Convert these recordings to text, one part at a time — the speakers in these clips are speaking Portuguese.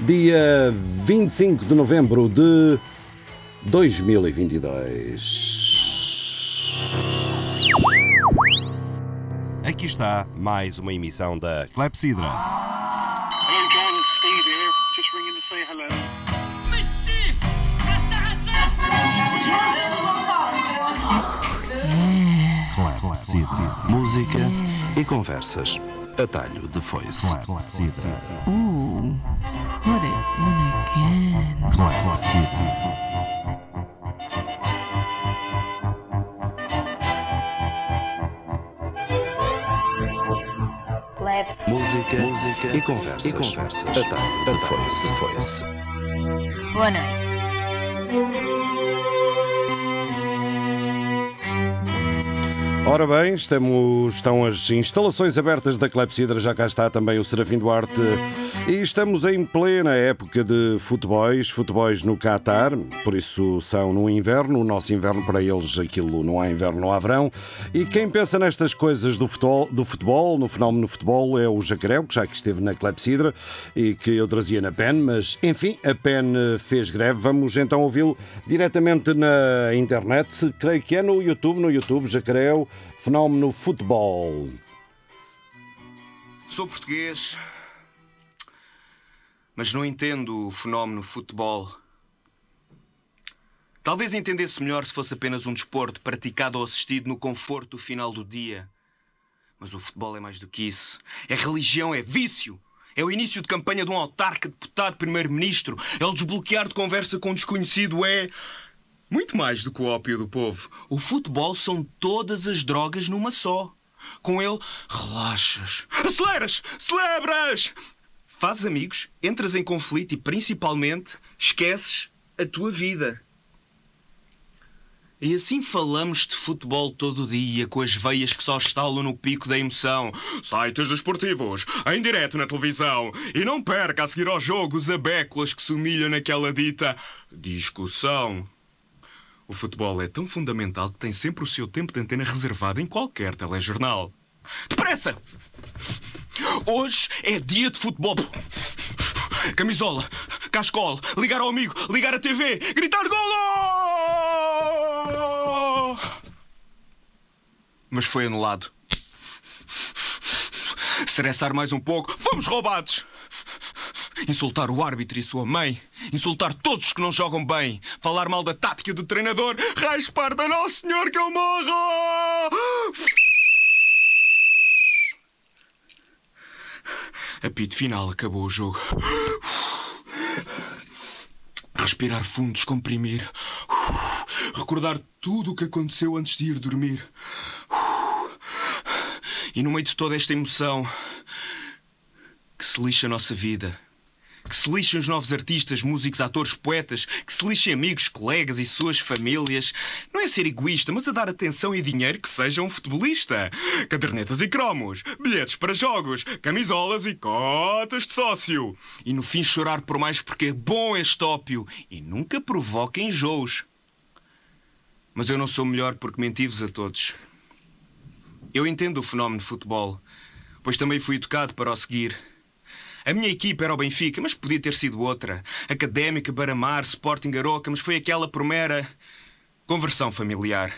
dia 25 de novembro de 2022. Aqui está mais uma emissão da Clepsidra. Hello, John. Steve here. Just ringing to say hello. Clepsidra. Música e conversas. Atalho de foice. Ooh, put it in again. Música, música e conversas. E conversas. Atalho de foice. foice. Boa noite. Ora bem, estamos, estão as instalações abertas da Clepsidra, já cá está também o Serafim Duarte e estamos em plena época de futebols, futebols no Qatar, por isso são no inverno, o nosso inverno para eles aquilo não há inverno, não há verão. E quem pensa nestas coisas do futebol, do futebol no fenómeno futebol é o Jacaré, que já que esteve na Clepsidra e que eu trazia na PEN, mas enfim, a PEN fez greve. Vamos então ouvi-lo diretamente na internet, creio que é no YouTube, no YouTube, Jacaré, fenómeno futebol. Sou português, mas não entendo o fenómeno futebol. Talvez entendesse melhor se fosse apenas um desporto praticado ou assistido no conforto do final do dia. Mas o futebol é mais do que isso. É religião, é vício. É o início de campanha de um autarca, deputado, primeiro-ministro. É o desbloquear de conversa com um desconhecido. É. Muito mais do que o ópio do povo. O futebol são todas as drogas numa só. Com ele, relaxas, aceleras, celebras, fazes amigos, entras em conflito e, principalmente, esqueces a tua vida. E assim falamos de futebol todo dia, com as veias que só estalam no pico da emoção. Sites desportivos, em direto na televisão. E não perca a seguir ao jogo os abéculas que se humilham naquela dita discussão. O futebol é tão fundamental que tem sempre o seu tempo de antena reservado em qualquer telejornal. Depressa! Hoje é dia de futebol. Camisola, cascola, ligar ao amigo, ligar a TV, gritar golo! Mas foi anulado. Estressar mais um pouco, vamos roubados! Insultar o árbitro e sua mãe. Insultar todos os que não jogam bem. Falar mal da tática do treinador. Raspar da Nosso Senhor que eu morro! Apito final, acabou o jogo. Respirar fundo, descomprimir. Recordar tudo o que aconteceu antes de ir dormir. E no meio de toda esta emoção, que se lixa a nossa vida. Que se lixem os novos artistas, músicos, atores, poetas, que se lixem amigos, colegas e suas famílias. Não é ser egoísta, mas a dar atenção e dinheiro que seja um futebolista. Cadernetas e cromos, bilhetes para jogos, camisolas e cotas de sócio. E no fim chorar por mais porque é bom este ópio e nunca provoca enjoos. Mas eu não sou melhor porque menti-vos a todos. Eu entendo o fenómeno futebol, pois também fui educado para o seguir. A minha equipa era o Benfica, mas podia ter sido outra. Académica, Baramar, Sporting Aroca, mas foi aquela por mera conversão familiar.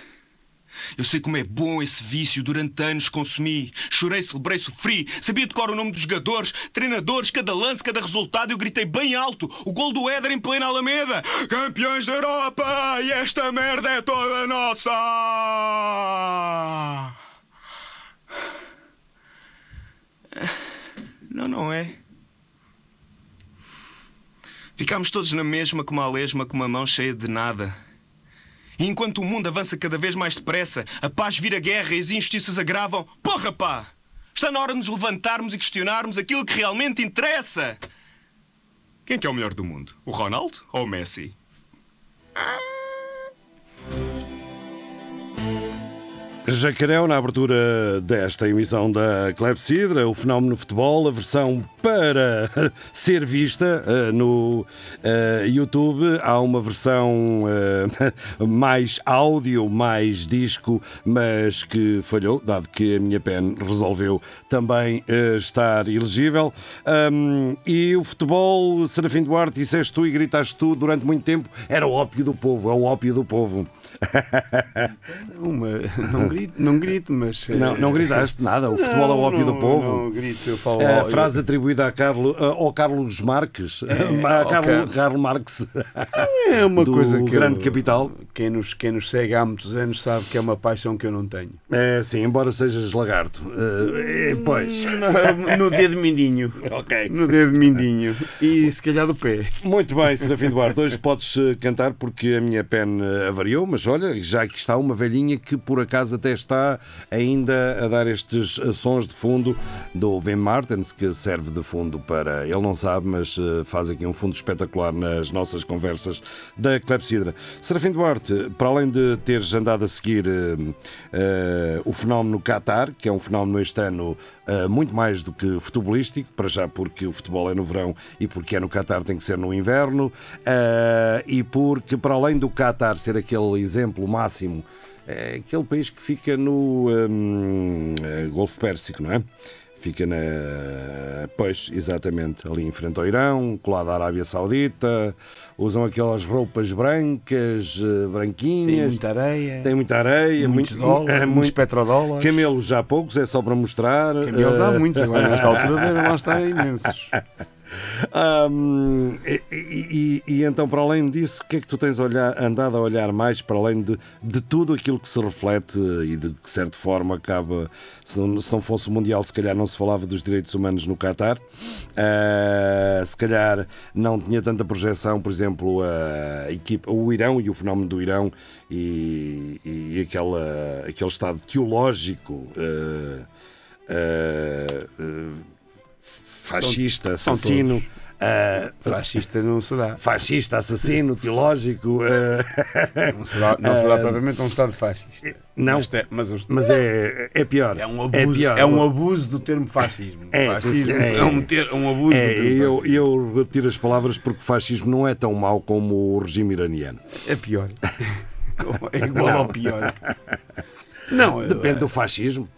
Eu sei como é bom esse vício, durante anos consumi. Chorei, celebrei, sofri. Sabia de cor o nome dos jogadores, treinadores, cada lance, cada resultado. Eu gritei bem alto o gol do Éder em plena Alameda. Campeões da Europa! E esta merda é toda nossa! Não, não é. Ficámos todos na mesma como a lesma, com uma mão cheia de nada. E enquanto o mundo avança cada vez mais depressa, a paz vira guerra e as injustiças agravam, porra pá! Está na hora de nos levantarmos e questionarmos aquilo que realmente interessa. Quem é que é o melhor do mundo? O Ronaldo ou o Messi? Jacaré, na abertura desta emissão da Clepsidra, o fenómeno futebol, a versão para ser vista eh, no eh, YouTube. Há uma versão eh, mais áudio, mais disco, mas que falhou, dado que a minha pen resolveu também estar elegível. Ahm, e o futebol, Serafim Duarte, disseste tu e gritaste tu durante muito tempo, era o ópio do povo, é o ópio do povo. Uma, não, grito, não grito, mas. Não, não gritaste nada, o futebol é o ópio do não, povo. Não grito, eu falo. A eu- frase atribuída a Carlo, a- ao Carlos Marques, a ao Carlo, Carlos. Carlo Marx, é uma coisa que. grande eu- capital. Quem nos, quem nos segue há muitos anos sabe que é uma paixão que eu não tenho. É sim, embora sejas lagarto. Eh, pois. No dedo mindinho. Ok. No dedo mindinho. E se calhar do pé. Muito bem, Serafim Duarte, hoje podes eh, cantar porque a minha pen eh, avariou, mas olha, já aqui está uma velhinha que por acaso até está ainda a dar estes sons de fundo do Vin Martens, que serve de fundo para. Ele não sabe, mas eh, faz aqui um fundo espetacular nas nossas conversas da Clepsidra. Serafim Duarte, para além de teres andado a seguir eh, o fenómeno Qatar, que é um fenómeno este ano eh, muito mais do que futebolístico, para já porque o futebol é no verão e porque é no Qatar tem que ser no inverno, eh, e porque para além do Qatar ser aquele exemplo máximo, é aquele país que fica no hum, eh, Golfo Pérsico, não é? Fica na. Pois, exatamente, ali em frente ao Irão, colado à Arábia Saudita, usam aquelas roupas brancas, eh, Tem branquinhas. muita areia. Tem muita areia, muitos muito, dólares, é, muitos muito, petrodólares. camelos já poucos, é só para mostrar. Camelos há Eh, muitos, agora nesta altura devem lá estar imensos. Hum, e, e- e- então, para além disso, o que é que tu tens olhar- andado a olhar mais para além de, de tudo aquilo que se reflete e de que, de certa forma, acaba. Se não, se não fosse o Mundial, se calhar não se falava dos direitos humanos no Qatar. Ah, se calhar não tinha tanta projeção, por exemplo, a equipa, o Irão e o fenómeno do Irão e, e aquela, aquele estado teológico. ah, ah, fascista, assassino, ah, Fascista não será. fascista, assassino, teológico, ah, Não será, não será propriamente um Estado fascista. não. Mas, te- mas os- mas é, é pior. é um É abuso, pior. é um abuso do termo fascismo. É, fascismo é. é, um, ter, um abuso É, do termo eu, fascismo. eu retiro as palavras porque o fascismo não é tão mau como o regime iraniano. É pior. É igual ao pior. Não, Depende do fascismo.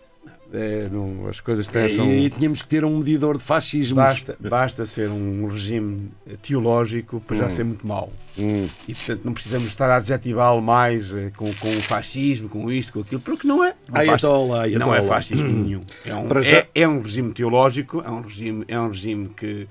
É, não, as coisas têm, são, E tínhamos que ter um medidor de fascismo. basta, basta ser um regime teológico para já Hum. ser muito mau. Hum. E portanto não precisamos estar a adjetivá-lo mais eh, com, com o fascismo, com isto, com aquilo, porque não é. Não, Ayatolla, fasci- não é fascismo nenhum. É um, já- é, é um regime teológico, é um regime, é um regime que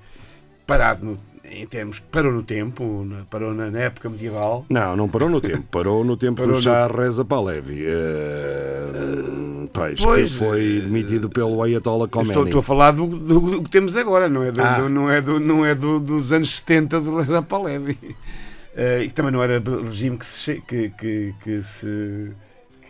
parado no- em termos parou no tempo, parou na, na época medieval. Não, não parou no tempo. Parou no tempo Parou do no- Shah Reza Pahlavi. Eh, pois, Pois, que foi eh, demitido pelo Ayatollah Khomeini. Estou, estou a falar do, do- do que temos agora, não é, do, Ah. não é, não é do- dos anos 70 do Reza Pahlavi. Eh, e também não era regime que se, que, que, que se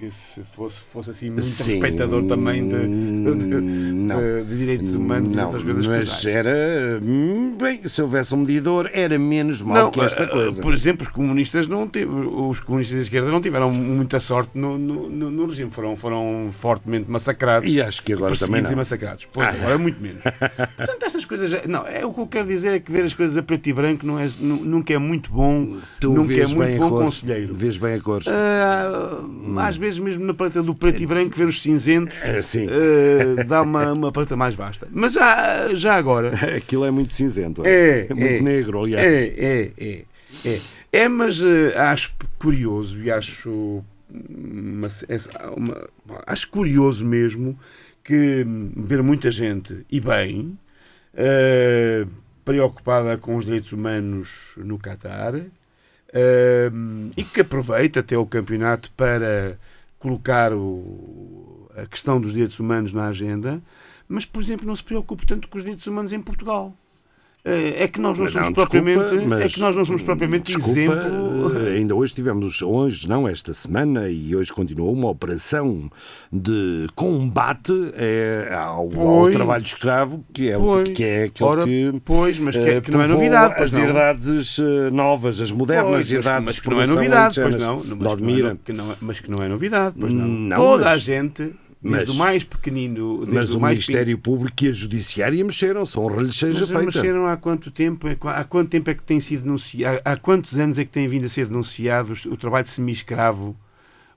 que se fosse, fosse assim muito Sim, respeitador também de, de- de- não. de- direitos humanos e não, outras coisas mas era hum, bem, se houvesse um medidor era menos mal que esta eh, coisa Por exemplo, os comunistas não teve, os comunistas da esquerda não tiveram muita sorte no, no, no- regime, foram, foram fortemente massacrados. e acho que agora também perseguidos e não massacrados. Pois, agora muito menos. Portanto, estas coisas. Não, é, o que eu quero dizer é que ver as coisas a preto e branco não é, nu- nunca é muito bom. tu nunca é muito bom conselheiro. vês bem a cores Ah, Às vezes, mesmo na paleta do preto e branco, ver os cinzentos É, ah, dá uma, uma paleta mais vasta. Mas já, já agora. aquilo é muito cinzento É, muito é. negro aliás É, é, é. É, é mas eh, acho curioso e acho. uma- uma- acho curioso mesmo que ver muita gente, e bem, eh, preocupada com os direitos humanos no Catar eh, e que aproveita até o campeonato para colocar o- a questão dos direitos humanos na agenda, mas, por exemplo, não se preocupe tanto com os direitos humanos em Portugal. Eh, É que nós não Mas somos não, desculpa, propriamente, é mas- que nós não somos propriamente Desculpa, exemplo. eh, ainda hoje tivemos, hoje não, esta semana, e hoje continuou uma operação de combate eh, ao, ao trabalho escravo, que é, o Pois. que é aquele Ora, que. pois, mas que, eh, que não é novidade. As não. herdades novas, as modernas Pois, mas, herdades mas de que não é novidade, pois não. Mas que não é, é- mas que não é novidade, pois não. Não, Toda mas- a gente, desde Mas- o mais pequenino, Mas o mais Ministério Público e a Judiciária mexeram, são relhe seja Mas feita. mexeram há quanto tempo? É Há quanto tempo é que tem sido denunciado? Há quantos anos é que tem vindo a ser denunciado o trabalho de semi-escravo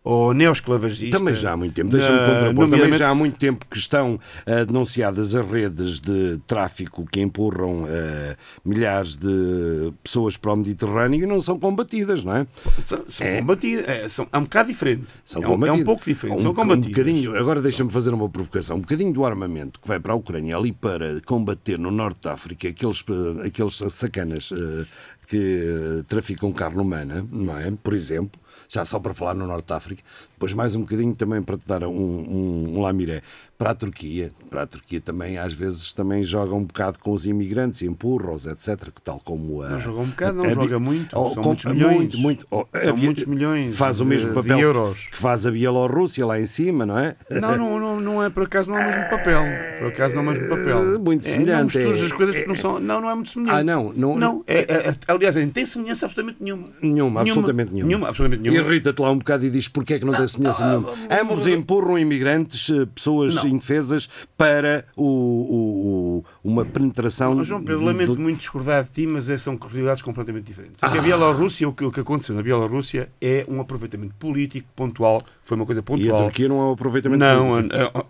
ou neoesclavagista? Também já há muito tempo, deixa-me contrapor, também já há muito tempo que estão ah, denunciadas as redes de tráfico que empurram ah, milhares de pessoas para o Mediterrâneo e não são combatidas, não é? São, são É. combatidas. É, são- é um bocado diferente. São é, um, é um combatidas. pouco diferente. Um, são um combatidas. bocadinho, agora deixa-me fazer uma provocação. Um bocadinho do armamento que vai para a Ucrânia ali para combater no norte de África aqueles, eh, aqueles sacanas eh, que traficam carne humana, não é? Por exemplo, já só para falar no norte de África. Depois mais um bocadinho também para te dar um, um, um lamiré para a Turquia. Para a Turquia também às vezes também joga um bocado com os imigrantes, empurra-os, etc. Que tal como a, Não joga um bocado, não a- a- joga muito, Oh, são com- muitos milhões. Muito, muito. Oh, a São Bia- muitos milhões Faz o de- mesmo de papel que- euros. que faz a Bielorrússia lá em cima, não é? Não, não, não, não é por acaso não é o mesmo papel. Por acaso não é o mesmo papel. É, muito É, semelhante, não misturas é- as coisas porque não são. Não, não é muito semelhante. Ah, não, não- não é, é- é- aliás, não tem semelhança absolutamente nenhuma. Nenhuma, absolutamente nenhuma. Nenhuma, absolutamente nenhuma. Irrita-te lá um bocado e diz porque é que não tem semelhança nenhuma. Ambos empurram imigrantes, eh, pessoas Não. indefesas, para o, o- uma penetração. Mas, João Pedro, lamento muito discordar de ti, mas é- são realidades completamente diferentes. É Ah. A Bielorrússia, o que, o que aconteceu na Bielorrússia é um aproveitamento político pontual, foi uma coisa E a pontual. Turquia não é o aproveitamento Não, político. a-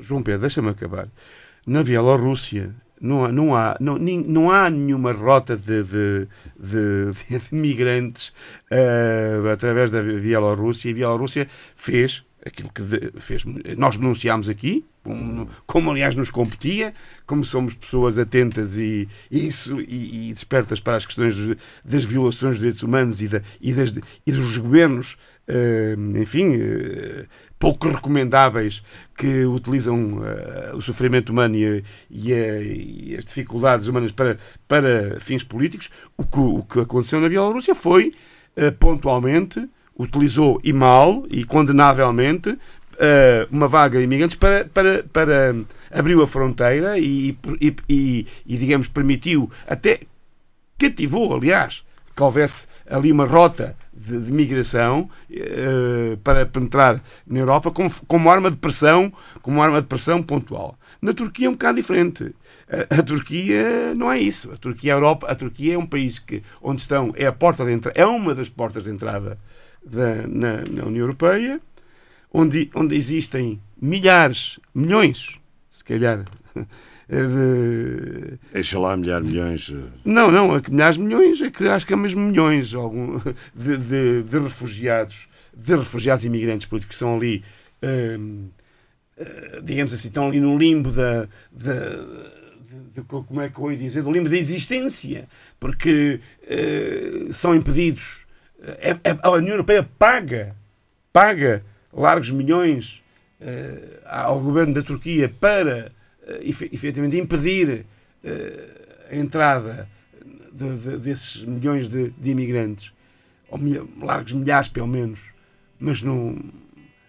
João Pedro, deixa-me acabar. Na Bielorrússia não não há, não, não há nenhuma rota de, de, de- de migrantes eh, através da Bielorrússia. E a Bielorrússia fez aquilo que fez. Nós denunciámos aqui, como, como, aliás nos competia, como somos pessoas atentas e, isso, e, e despertas para as questões dos- das violações dos direitos humanos e, da, e, das, e dos governos, eh, enfim, eh, pouco recomendáveis que utilizam eh, o sofrimento humano e, e a- e as dificuldades humanas para, para fins políticos, o que, o que aconteceu na Bielorrússia foi, pontualmente, utilizou e mal e condenavelmente eh, uma vaga de imigrantes para, para, para abriu a fronteira e, e, e, e, digamos, permitiu, até cativou, aliás, que houvesse ali uma rota de, de migração eh, para penetrar na Europa como, como arma de pressão, como arma de pressão pontual. Na Turquia é um bocado diferente. A, a Turquia não é isso. A Turquia, a Europa, a Turquia é um país que onde estão é a porta de entrada, é uma das portas de entrada da, na, na União Europeia, onde, onde existem milhares, milhões, se calhar, de, Deixa lá milhar milhões. eh, não, não, é milhares milhões, é que acho que é mesmo milhões algum, de, de, de refugiados, de refugiados e imigrantes políticos que são ali, hum, digamos assim, estão ali no limbo da, da- de- de- como é que eu ia dizer, do limbo da existência, porque eh, são impedidos. É- é- a União Europeia paga, paga largos milhões eh, ao governo da Turquia para efe- efetivamente impedir eh, a entrada de- de- desses milhões de, de imigrantes, ou milha- largos milhares pelo menos, mas no,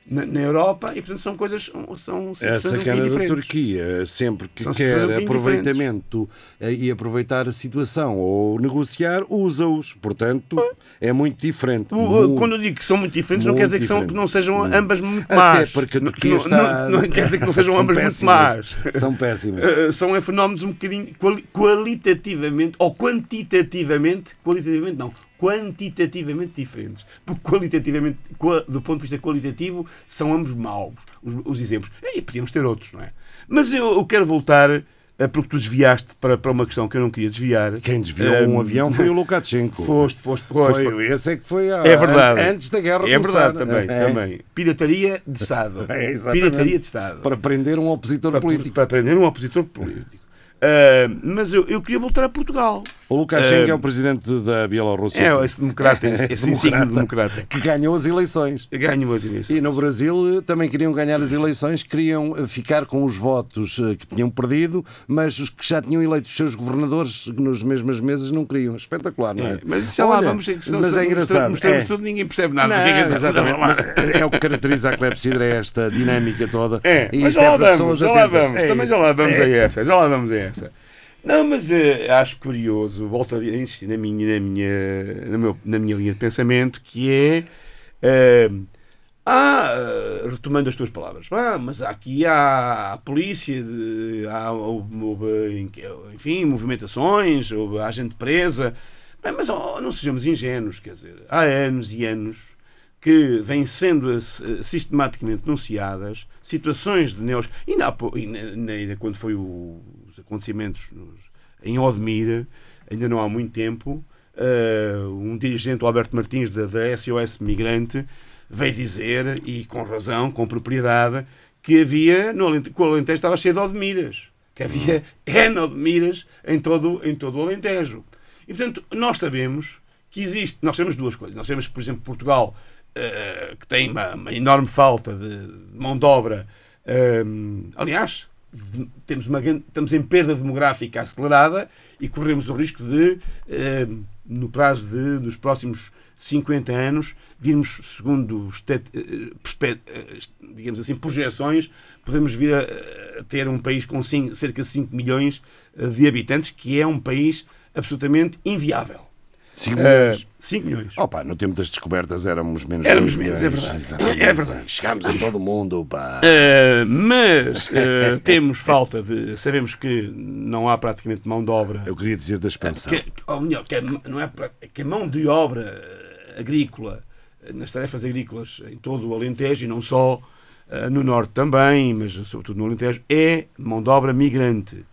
na, na Europa, e portanto são coisas são, são A situações um da diferentes. Turquia, sempre que São um quer bocadinho aproveitamento eh, e aproveitar a situação ou negociar, usa-os. Portanto, é muito diferente. O- Muito- quando eu digo que são muito diferentes, não muito quer dizer que, são, que não sejam Muito. ambas muito Até más. porque a Não- Turquia não, está- não, não quer dizer que não sejam ambas muito péssimas. más. São péssimas. Uh, são fenómenos um bocadinho quali- qualitativamente ou quantitativamente, qualitativamente não, quantitativamente diferentes. Porque qualitativamente, qua- do ponto de vista qualitativo, são ambos maus os, os exemplos. E podíamos ter outros, não é? Mas eu, eu quero voltar, uh, porque tu desviaste para, para uma questão que eu não queria desviar. Quem desviou um Um, avião foi o Lukashenko. Foste, foste, foste. Foi, esse é que foi a, É verdade. Antes, antes da guerra É começar. verdade também, É. também. Pirataria de Estado. É, exatamente. Pirataria de Estado. Para prender um opositor para, político. para prender um opositor político. Ah, mas eu, eu queria voltar a Portugal. O Lukashenko é o presidente da Bielorrússia. É, esse democrata, esse, Esse insigne democrata. Que ganhou as eleições. Ganho hoje nisso. E no Brasil eh, também queriam ganhar as eleições, queriam eh, ficar com os votos eh, que tinham perdido, mas os que já tinham eleito os seus governadores nos mesmos meses não queriam. Espetacular, não é? É, mas isso é lá, Olha, vamos que senão mas é engraçado. Mostramos é. tudo, ninguém percebe nada. Não, é que- é o que caracteriza a clepsidra, é esta dinâmica toda. É, e mas isto já é lá vamos, já lá vamos, É também já lá vamos É. a essa, já lá vamos a essa. Não, mas eh, acho curioso, volto a insistir na minha, na minha, na meu- na minha linha de pensamento, que é eh, retomando as tuas palavras, ah, mas aqui há a polícia, de- há, enfim, movimentações, há gente presa. Bem, mas oh, não sejamos ingênuos, quer dizer, há anos e anos que vêm sendo sistematicamente denunciadas situações de neos. Ainda, ainda quando foi o- acontecimentos em Odmira, ainda não há muito tempo, eh, um dirigente, o Alberto Martins, da, da SOS Migrante, veio dizer, e com razão, com propriedade, que havia, no Alentejo, que o Alentejo estava cheio de Odmiras. Que havia N Odmiras em todo, em todo o Alentejo. E, portanto, nós sabemos que existe, nós sabemos duas coisas. Nós sabemos por exemplo, Portugal, eh, que tem uma, uma enorme falta de, mão de obra, eh, aliás, temos uma, estamos em perda demográfica acelerada e corremos o risco de, eh, no prazo de, dos próximos 50 anos, virmos, segundo eh, eh, digamos assim, projeções, podemos vir a, ter um país com cerca de 5 milhões de habitantes, que é um país absolutamente inviável. 5 Eh, milhões. 5 milhões. Opa, no tempo das descobertas éramos menos. Éramos menos, é verdade. Exatamente. É verdade. Chegámos a todo mundo, pá. Uh, mas uh, temos falta de. Sabemos que não há praticamente mão de obra. Eu queria dizer da expansão. Que, ou melhor, que a, não é, que a mão de obra agrícola, nas tarefas agrícolas em todo o Alentejo e não só no Norte também, mas sobretudo no Alentejo, é mão de obra migrante.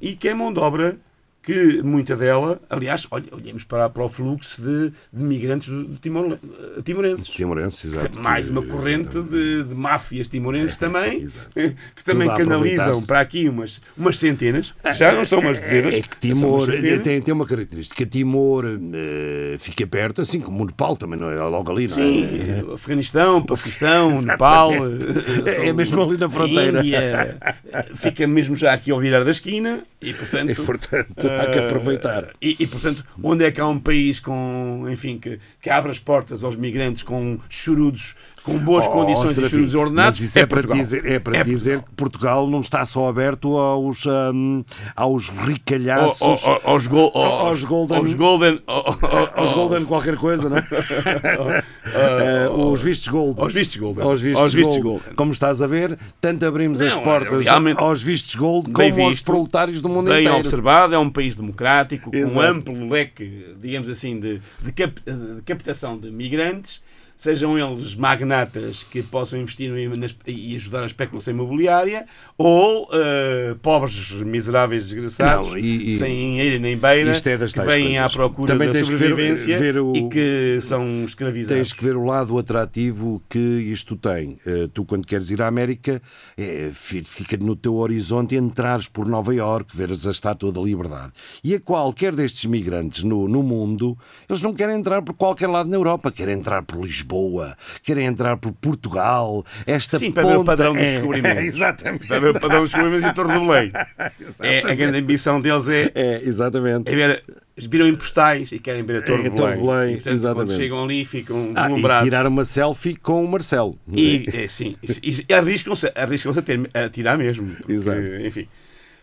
E que é mão de obra que muita dela, aliás, olhemos para, para o fluxo de, de migrantes do- Timor, uh, timorenses. Timorenses, exato. Mais uma Que- corrente de, de máfias timorenses também, Exato. que também canalizam para aqui umas, umas centenas. Já não são umas dezenas. É que são umas Timor centenas. tem, tem uma característica. Timor eh, fica perto, assim como o Nepal também, não é? Logo ali, não Sim, é? Afeganistão, Paquistão, Nepal. eh, É mesmo ali na fronteira. Índia, eh, fica mesmo já aqui ao virar da esquina e, portanto. E, portanto, há que aproveitar. E, e, portanto, onde é que há um país com, enfim, que, que abre as portas aos migrantes com churudos, com boas Oh, condições e churudos ordenados? Isso é, para Portugal. dizer, é para É dizer Portugal. que Portugal não está só aberto aos, hum, aos ricalhaços, Ao- ao- aos, gol, aos golden- aos golden, ao- ao- aos golden qualquer coisa, não é? Eh, os vistos gold. aos vistos golden. Aos vistos, Aos vistos gold. golden. Como estás a ver, tanto abrimos as Não, portas aos vistos gold Bem como aos visto, proletários do mundo Bem inteiro. observado, é um país democrático, com um amplo leque, digamos assim, de, de, cap- de captação de migrantes, sejam eles magnatas que possam investir e ajudar a especulação imobiliária, ou eh, pobres, miseráveis, desgraçados, Não, e- sem eira nem beira, é que vêm à procura Também da tens que ver- sobrevivência ver o- e que são escravizados. Tens que ver o lado atrativo que isto tem. Eh, tu, quando queres ir à América, fi- fica no teu horizonte entrares por Nova Iorque, veres a Estátua da Liberdade. E a qualquer destes migrantes no, no mundo, eles não querem entrar por qualquer lado na Europa, querem entrar por Lisboa, querem entrar por Portugal. Esta Sim, para ver o padrão dos É, descobrimentos. exatamente. Para ver o padrão dos problemas e Torre do Belém. É, a grande ambição deles é É, exatamente. É ver, eles viram em postais e querem ver a Torre É, Torre Belém. de Belém, E, portanto, exatamente. Quando chegam ali ficam Ah, e deslumbrados. tirar uma selfie com o Marcelo. E, é, sim, e, e arriscam-se arriscam a, ter- a tirar mesmo. porque, Exato. Enfim.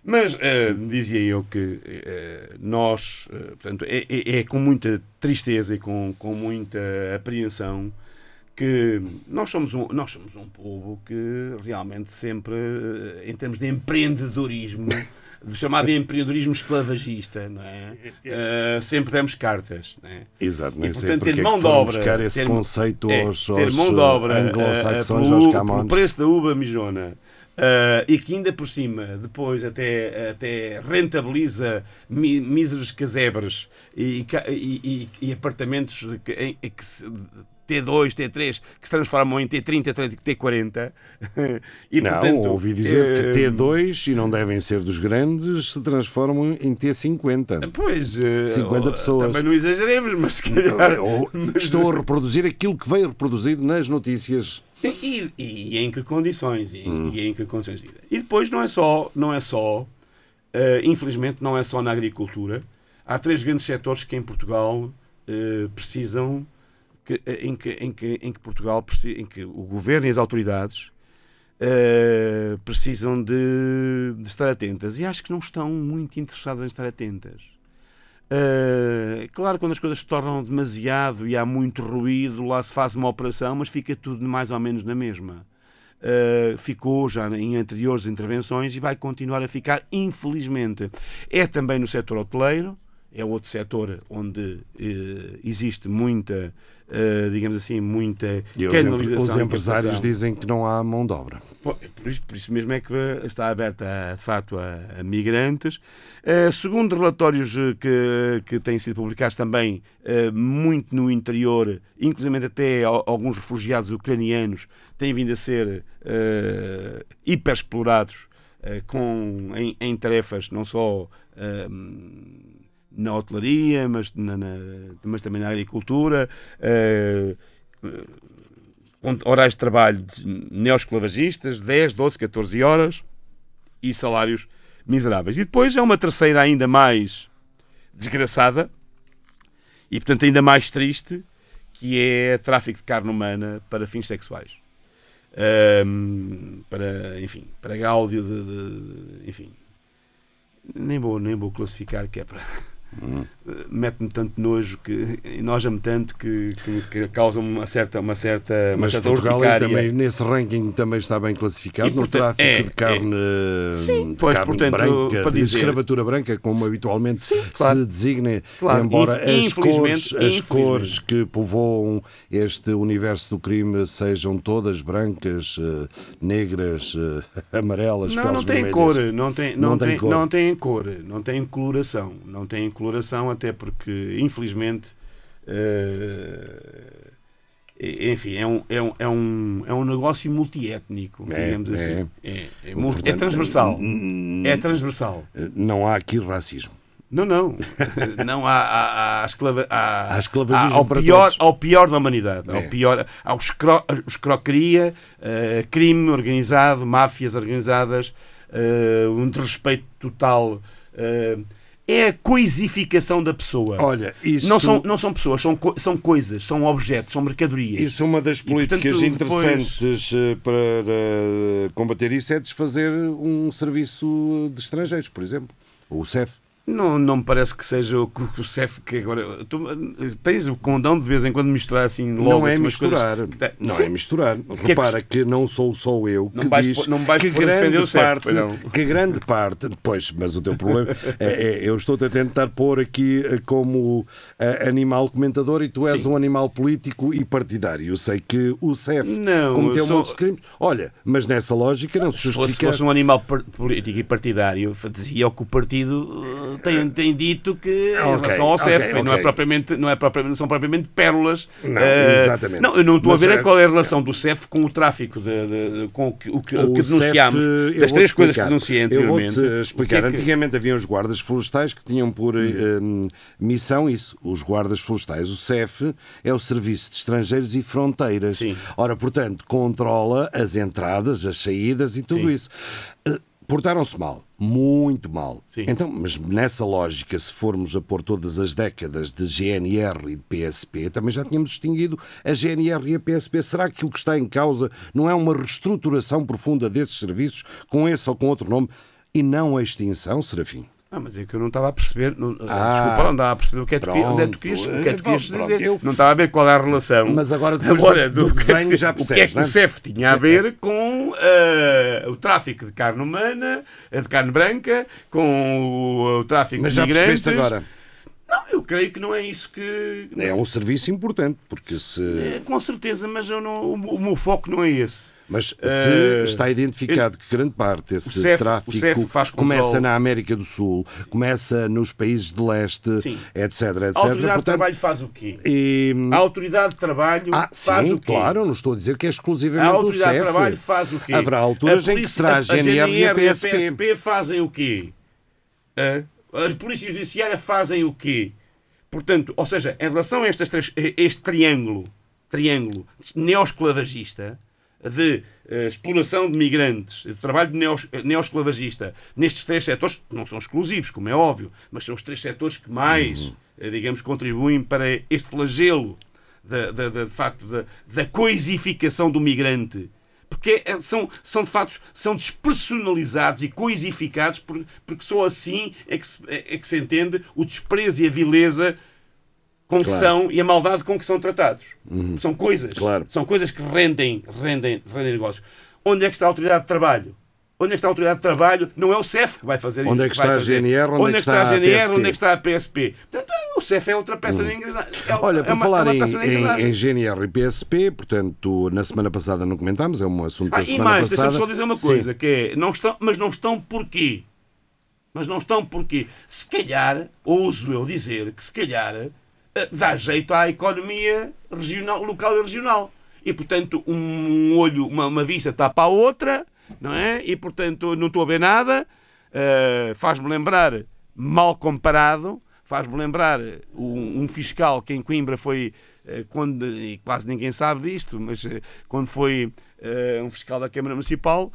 Mas eh, dizia eu que eh, nós, eh, portanto, é, é- é com muita tristeza e com, com muita apreensão que nós somos, um, nós somos um povo que realmente sempre, em termos de empreendedorismo, de chamado empreendedorismo esclavagista, não é? Eh, sempre demos cartas, não é? Exato, nem E, portanto, ter é mão que de obra, buscar esse ter- conceito é, aos, ter aos, mão de obra anglo-saxões, aos camões. pelo preço da uva mijona eh, e que ainda por cima depois até, até rentabiliza mi- míseros casebres e, e- e- e apartamentos que, em- que se- T2, T3 que se transformam em T30, T40 e Não, portanto ouvi dizer eh, que T2, e não devem ser dos grandes, se transformam em T50. Pois, eh, 50 oh, pessoas. Também não exageremos, mas se calhar. Ou Estou a reproduzir aquilo que veio reproduzido nas notícias. E, e- e em que condições? E, Hum. e em que condições de vida e depois não é só não é só eh, infelizmente não é só na agricultura. Há três grandes setores que em Portugal eh, precisam que, eh, em, que, em, que, em que Portugal em que o governo e as autoridades eh, precisam de, de estar atentas. E acho que não estão muito interessadas em estar atentas Uh, claro, quando as coisas se tornam demasiado e há muito ruído, lá se faz uma operação, mas fica tudo mais ou menos na mesma. Uh, ficou já em anteriores intervenções e vai continuar a ficar, infelizmente. É também no setor hoteleiro, é outro setor onde uh, existe muita, uh, digamos assim, muita E os, canalização. os empresários dizem que não há mão de obra. Pô, Por isso, por isso mesmo é que está aberta, de facto, a, a migrantes. Eh, segundo relatórios eh, que, que têm sido publicados também, eh, muito no interior, inclusive até al- alguns refugiados ucranianos, têm vindo a ser eh, hiperexplorados eh, com, em, em tarefas não só eh, na hotelaria, mas, na- na- mas também na agricultura. com horários de trabalho de neosclavagistas, 10, 12, 14 horas e salários miseráveis. E depois é uma terceira ainda mais desgraçada e, portanto, ainda mais triste, que é tráfico de carne humana para fins sexuais. Ahm, para, enfim, para gáudio de, de- enfim, nem vou, nem vou classificar que é para mete-me tanto nojo que enoja-me tanto que, que, que causa uma certa uma certa uma Mas certa Portugal também, nesse ranking também está bem classificado E, no portanto, tráfico é, de carne, Sim, de pois, carne portanto, branca, de escravatura branca, como habitualmente claro. se designa, Claro, embora as, cores, as cores que povoam este universo do crime sejam todas brancas, eh, negras, eh, amarelas, Não, não tem vermelhas. cor, não tem, não, Não tem tem, cor. não tem cor, não tem coloração, não tem coloração até porque, infelizmente, eh, enfim, é um, é um, é um, é um negócio multiétnico, É, digamos assim. é. É, é Portanto, é transversal. É transversal. Não há aqui racismo. Não, não. Não há, há, há, esclava, há, Há esclavagismo ao, pior, todos. ao pior da humanidade. É. Ao pior, ao escro, escroqueria, eh, crime organizado, máfias organizadas, eh, um desrespeito total. eh, é a coisificação da pessoa. Olha, isso, não, são, não são pessoas, são, co- são coisas, são objetos, são mercadorias. isso uma das portanto, políticas depois- interessantes eh, para combater isso é desfazer um serviço de estrangeiros, por exemplo. O CEF. Não, não me parece que seja o, o CEF que agora. Tu, tens o condão de vez em quando misturar assim logo não é assim, misturar. tá- Não Sim. é misturar. que é que Repara que, não sou só eu Não que vais diz não vais que grande CEF, parte, pois não. que grande parte, pois, mas o teu problema é, é- eu estou a tentar pôr aqui eh, como eh, animal comentador e tu és Sim. um animal político e partidário. Eu sei que o CEF Não, cometeu eu sou- muitos crimes. Olha, mas nessa lógica não se fosse, se justifica. fosse um animal político e partidário, dizia que o partido uh, tem, dito que em Ok, relação ao CEF, não, é propriamente, não, é propriamente, não são propriamente pérolas. Não, eh, exatamente. Não, eu não estou Mas, a ver eh, qual é a relação do CEF com o tráfico, de, de- de- com o que, o que, o que denunciámos. CEF, eu das três coisas que explicar. denunciei Eu anteriormente. vou-te o explicar. que é que- Antigamente havia os guardas florestais que tinham por eh, eh, missão isso, os guardas florestais. O CEF é o Serviço de Estrangeiros e Fronteiras. Sim. Ora, portanto, controla as entradas, as saídas e tudo Sim. isso. Portaram-se mal, muito mal. Sim. Então, mas nessa lógica, se formos a pôr todas as décadas de GNR e de PSP, também já tínhamos distinguido a GNR e a PSP. Será que o que está em causa não é uma reestruturação profunda desses serviços, com esse ou com outro nome, e não a extinção, Serafim? Ah, mas é que eu não estava a perceber. Não, Ah, desculpa, não estava a perceber o que é que tu, onde é que tu querias, o que é que tu querias Pronto, dizer. Não estava a ver qual é a relação. Mas agora, depois Agora, do- do que é que- desenho, já O que é percebes, que não o é? CEF tinha a ver com eh, o tráfico de carne humana, eh, de carne branca, com o, o tráfico Mas de já migrantes. percebeste agora? Não, eu creio que não é isso que. É um serviço importante, porque se. É, com certeza, mas eu não, o, o meu foco não é esse. Mas Eh, está identificado que grande parte desse CEF tráfico começa na América do Sul, começa nos países de leste, Sim. etc, etc. A Autoridade de Portanto, Trabalho faz o quê? e- A Autoridade de Trabalho Ah, faz sim, o quê? claro, não estou a dizer que é A exclusivamente o Autoridade de CEF. Trabalho faz o quê? Haverá alturas A em que será a a GNR e a PSP. PSP fazem o quê? Hã? A Polícia Judiciária fazem o quê? Portanto, ou seja, em relação a estas três- a este triângulo, triângulo neosclavagista, de eh, exploração de migrantes, de trabalho de eh, neosclavagista, nestes três setores, que não são exclusivos, como é óbvio, mas são os três setores que mais, Uhum. eh, digamos, contribuem para este flagelo da, da, da- de facto, da, da coisificação do migrante Porque é- são, são de facto são despersonalizados e coisificados por- porque só assim é que, se, é é que se entende o desprezo e a vileza com que Claro. são e a maldade com que são tratados. São coisas. Claro. São coisas que rendem, rendem, rendem negócios. Onde é que está a autoridade de trabalho? Onde é que está a autoridade de trabalho? Não é o CEF que vai fazer Onde é que vai está a. GNR? Onde é que está a GNR? PSP? Onde é que está a PSP? Portanto, o CEF é outra peça de engrenagem. É- Olha, é por uma- falar é em, em, em GNR e PSP, portanto, na semana passada não comentámos, é um assunto da Ah, e semana mais, passada. deixa-me só dizer uma Sim. coisa, que é, não estão, mas não estão porquê? Mas não estão porquê? Se calhar, ouso eu dizer que se calhar dá jeito à economia regional, local e regional. E, portanto, um olho, uma, uma vista tapa a outra, não é? E, portanto, não estou a ver nada. eh, Faz-me lembrar, mal comparado, faz-me lembrar um, um fiscal que em Coimbra foi, eh, quando, e quase ninguém sabe disto, mas eh, quando foi um fiscal da Câmara Municipal,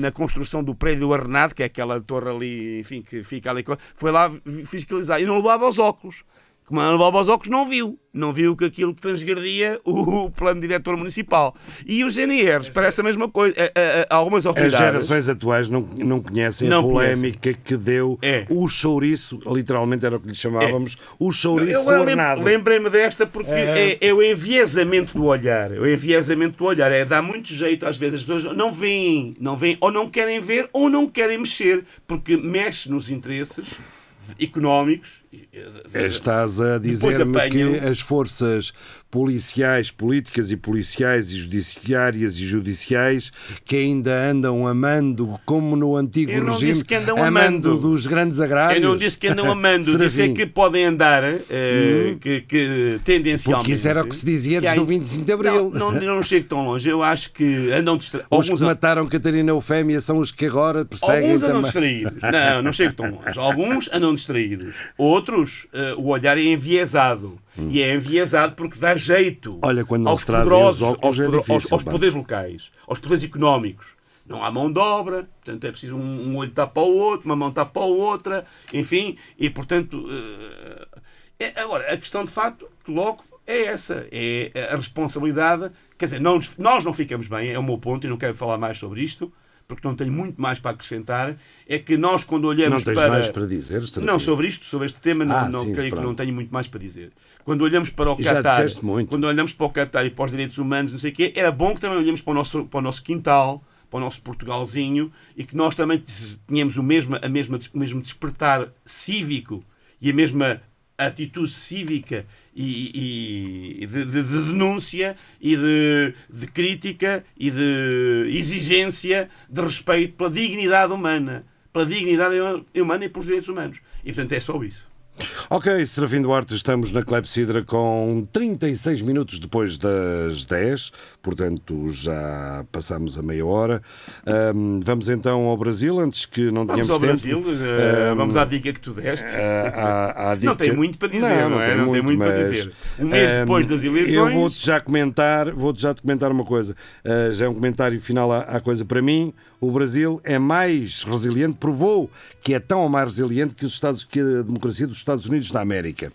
na construção do prédio do Arnado, que é aquela torre ali, enfim, que fica ali, foi lá fiscalizar e não levava os óculos. Como não levava os óculos, não viu. Não viu que aquilo que transgredia o plano diretor municipal. E os GNRs, parece a mesma coisa. Eh, eh, algumas As autoridades... gerações atuais não, não conhecem Não a polémica que deu É. o chouriço, literalmente era o que lhe chamávamos, o chouriço Eu lem- ornado. lembrei-me desta porque é... É, o enviesamento do olhar. O enviesamento do olhar. É, dá muito jeito, às vezes, as pessoas não veem, não veem, ou não querem ver, ou não querem mexer, porque mexe nos interesses económicos. Estás a dizer-me que as forças policiais, políticas e policiais e judiciárias e judiciais que ainda andam amando, como no antigo regime, amando amando. dos grandes agrários. Eu não disse que andam amando, disse que podem andar, eh, que, que tendencialmente. Porque isso era o que se dizia antes do 25 de Abril. Não, não, não chego tão longe. Eu acho que andam distraídos. Os que mataram Catarina Eufémia são os que agora perseguem Alguns andam também. distraídos. Não, não chego tão longe. Alguns andam distraídos. Outros, eh, o olhar é enviesado. E é enviesado porque dá jeito Olha, quando aos poderosos, os óculos aos, é difícil, aos- aos poderes locais, aos poderes económicos. Não há mão de obra, portanto é preciso um, um olho tapa o outro, uma mão tapa a outra, enfim, e portanto. eh, é- agora, a questão de facto, logo, é essa: é a responsabilidade. Quer dizer, não nós não ficamos bem, é o meu ponto, e não quero falar mais sobre isto, porque não tenho muito mais para acrescentar. É que nós, quando Não olhamos tens para. mais para dizer, Serafim? Não, sobre isto, sobre este tema, não, Ah, não sim, creio pronto. que não tenho muito mais para dizer. Quando olhamos para o E Qatar, muito. quando olhamos para o Qatar e para os direitos humanos, não sei o quê, era bom que também olhemos para o nosso, para o nosso quintal, para o nosso Portugalzinho, e que nós também tínhamos o mesmo, a mesma, o mesmo despertar cívico e a mesma atitude cívica e, e- de, de- de denúncia e de, de crítica e de exigência de respeito pela dignidade humana, pela dignidade humana e pelos direitos humanos. E portanto é só isso. Ok, Serafim Duarte, estamos na Clepsidra com 36 minutos depois das 10, portanto já passamos a meia hora. Ahm, vamos então ao Brasil, antes que não Vamos tenhamos ao tempo. Brasil, eh, Ahm, vamos à dica que tu deste. à- à- à Não tem dica- muito para dizer, não é? Não tem muito para mas, dizer. Um mês depois das eleições- Eu vou-te já comentar, vou-te já comentar uma coisa. Ah, já é um comentário final à, à coisa. Para mim, o Brasil é mais resiliente, provou que é tão ou mais resiliente que, os Estados, que a democracia dos Estados Unidos da América.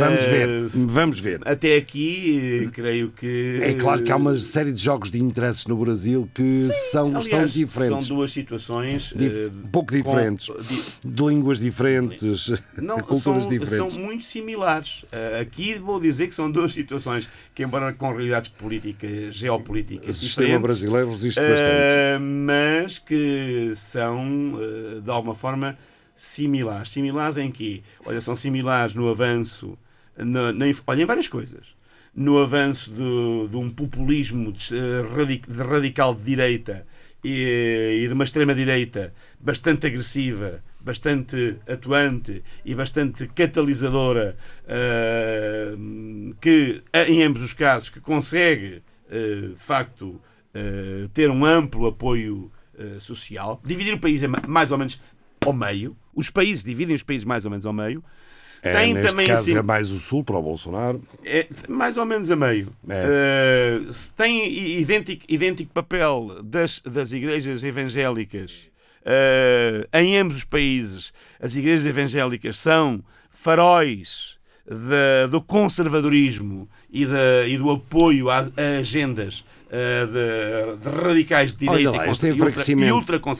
Vamos Eh, ver, vamos ver. Até aqui, eh, creio que. É claro que há uma série de jogos de interesses no Brasil que são, Aliás, estão diferentes. São duas situações. Dif- eh, pouco com- diferentes. di- De línguas diferentes, Não, culturas são, diferentes. são muito similares. Eh, aqui vou dizer que são duas situações que, embora com realidades políticas, geopolíticas O sistema brasileiro resiste bastante. eh, mas que são, eh, de alguma forma, similares. Similares em quê? Olha, são similares no avanço, na, na olha, em várias coisas. No avanço do- de um populismo de, eh, de radical de direita e, e de uma extrema-direita bastante agressiva, bastante atuante e bastante catalisadora, eh, que, em ambos os casos, que consegue, eh, de facto, eh, ter um amplo apoio eh, social, dividir o país ma- mais ou menos ao meio. Os países dividem os países mais ou menos ao meio. É, Tem neste também caso assim, é mais o sul para o Bolsonaro. é mais ou menos a meio. É. Eh, se tem idêntico, idêntico papel das, das igrejas evangélicas eh, em ambos os países. As igrejas evangélicas são faróis da- do conservadorismo e, da- e do apoio às a agendas eh, de, de radicais de direita lá, e, este